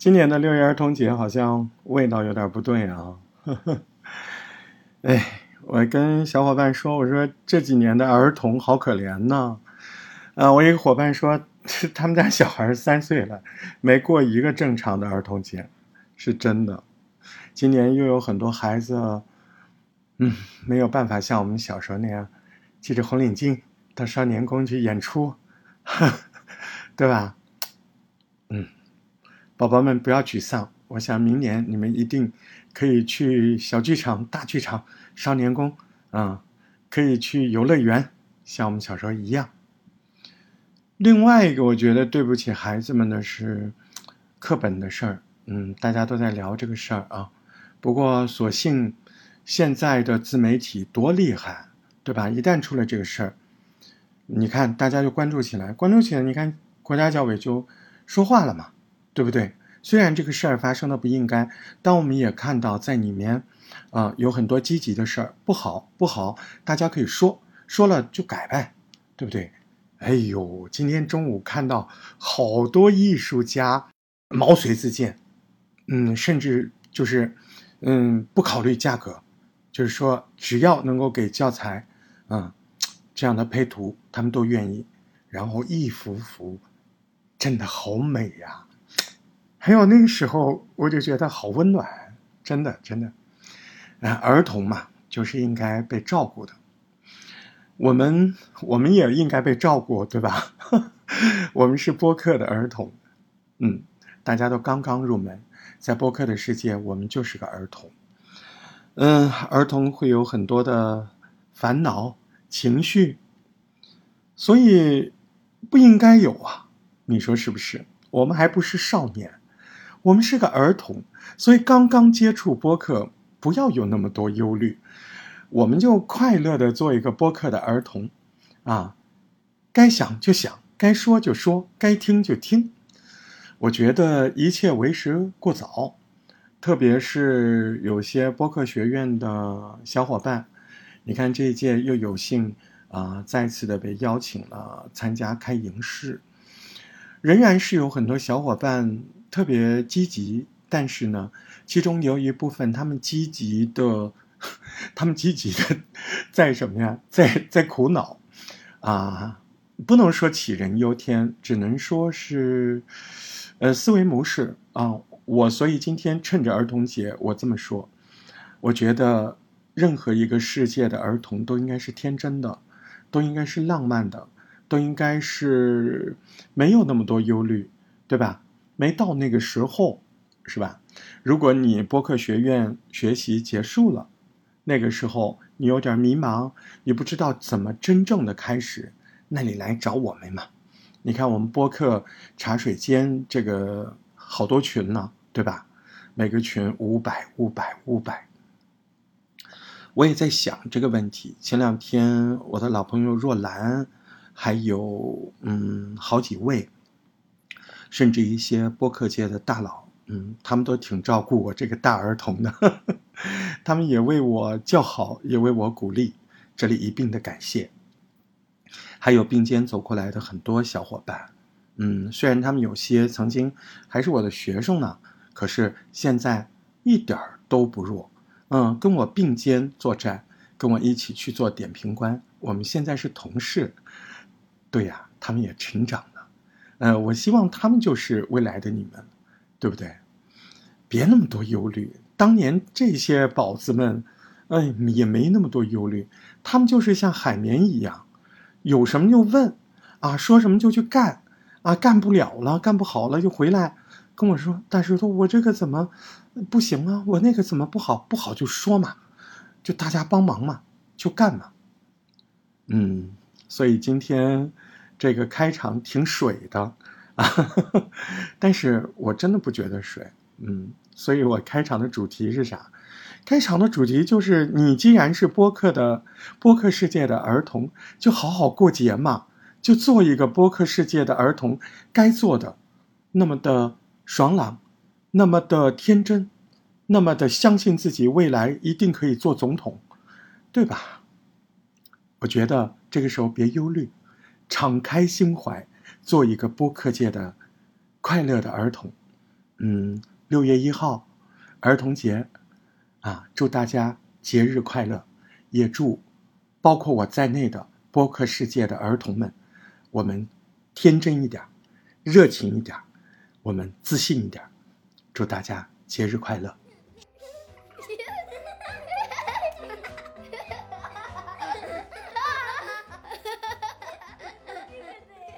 今年的六一儿童节好像味道有点不对啊。哎，我跟小伙伴说，我说这几年的儿童好可怜呢。啊，我一个伙伴说，他们家小孩三岁了，没过一个正常的儿童节，是真的。今年又有很多孩子，嗯，没有办法像我们小时候那样，系着红领巾到少年宫去演出，对吧？嗯，宝宝们不要沮丧，我想明年你们一定可以去小剧场、大剧场、少年宫啊，可以去游乐园，像我们小时候一样。另外一个，我觉得对不起孩子们的是课本的事儿。嗯，大家都在聊这个事儿啊。不过，所幸现在的自媒体多厉害，对吧？一旦出了这个事儿，你看大家就关注起来，关注起来，你看国家教委就说话了嘛，对不对？虽然这个事儿发生的不应该，但我们也看到在里面啊有很多积极的事儿，不好不好，大家可以说说了就改呗，对不对？哎呦，今天中午看到好多艺术家毛遂自荐，嗯，甚至就是，嗯，不考虑价格，就是说只要能够给教材，嗯，这样的配图，他们都愿意。然后一幅幅，真的好美呀！还有那个时候，我就觉得好温暖，真的真的。啊，儿童嘛，就是应该被照顾的。我们我们也应该被照顾，对吧？我们是播客的儿童，嗯，大家都刚刚入门，在播客的世界，我们就是个儿童。嗯，儿童会有很多的烦恼情绪，所以不应该有啊，你说是不是？我们还不是少年，我们是个儿童，所以刚刚接触播客，不要有那么多忧虑。我们就快乐的做一个播客的儿童，啊，该想就想，该说就说，该听就听。我觉得一切为时过早，特别是有些播客学院的小伙伴，你看这一届又有幸啊再次的被邀请了参加开营式，仍然是有很多小伙伴特别积极，但是呢，其中有一部分他们积极的。他们积极的在什么呀？在在苦恼啊！不能说杞人忧天，只能说是呃思维模式啊。我所以今天趁着儿童节，我这么说，我觉得任何一个世界的儿童都应该是天真的，都应该是浪漫的，都应该是没有那么多忧虑，对吧？没到那个时候，是吧？如果你播客学院学习结束了。那个时候你有点迷茫，你不知道怎么真正的开始，那你来找我们嘛。你看我们播客茶水间这个好多群呢，对吧？每个群五百、五百、五百。我也在想这个问题。前两天我的老朋友若兰，还有嗯好几位，甚至一些播客界的大佬。嗯，他们都挺照顾我这个大儿童的，他们也为我叫好，也为我鼓励，这里一并的感谢。还有并肩走过来的很多小伙伴，嗯，虽然他们有些曾经还是我的学生呢，可是现在一点儿都不弱，嗯，跟我并肩作战，跟我一起去做点评官，我们现在是同事。对呀，他们也成长，呃，我希望他们就是未来的你们。对不对？别那么多忧虑。当年这些宝子们，哎，也没那么多忧虑。他们就是像海绵一样，有什么就问，啊，说什么就去干，啊，干不了了，干不好了就回来跟我说：“大石头，我这个怎么不行啊？我那个怎么不好？不好就说嘛，就大家帮忙嘛，就干嘛。”嗯，所以今天这个开场挺水的。啊 但是我真的不觉得水，嗯，所以我开场的主题是啥？开场的主题就是，你既然是播客的播客世界的儿童，就好好过节嘛，就做一个播客世界的儿童该做的，那么的爽朗，那么的天真，那么的相信自己未来一定可以做总统，对吧？我觉得这个时候别忧虑，敞开心怀。做一个播客界的快乐的儿童，嗯，六月一号，儿童节，啊，祝大家节日快乐，也祝包括我在内的播客世界的儿童们，我们天真一点，热情一点，我们自信一点，祝大家节日快乐。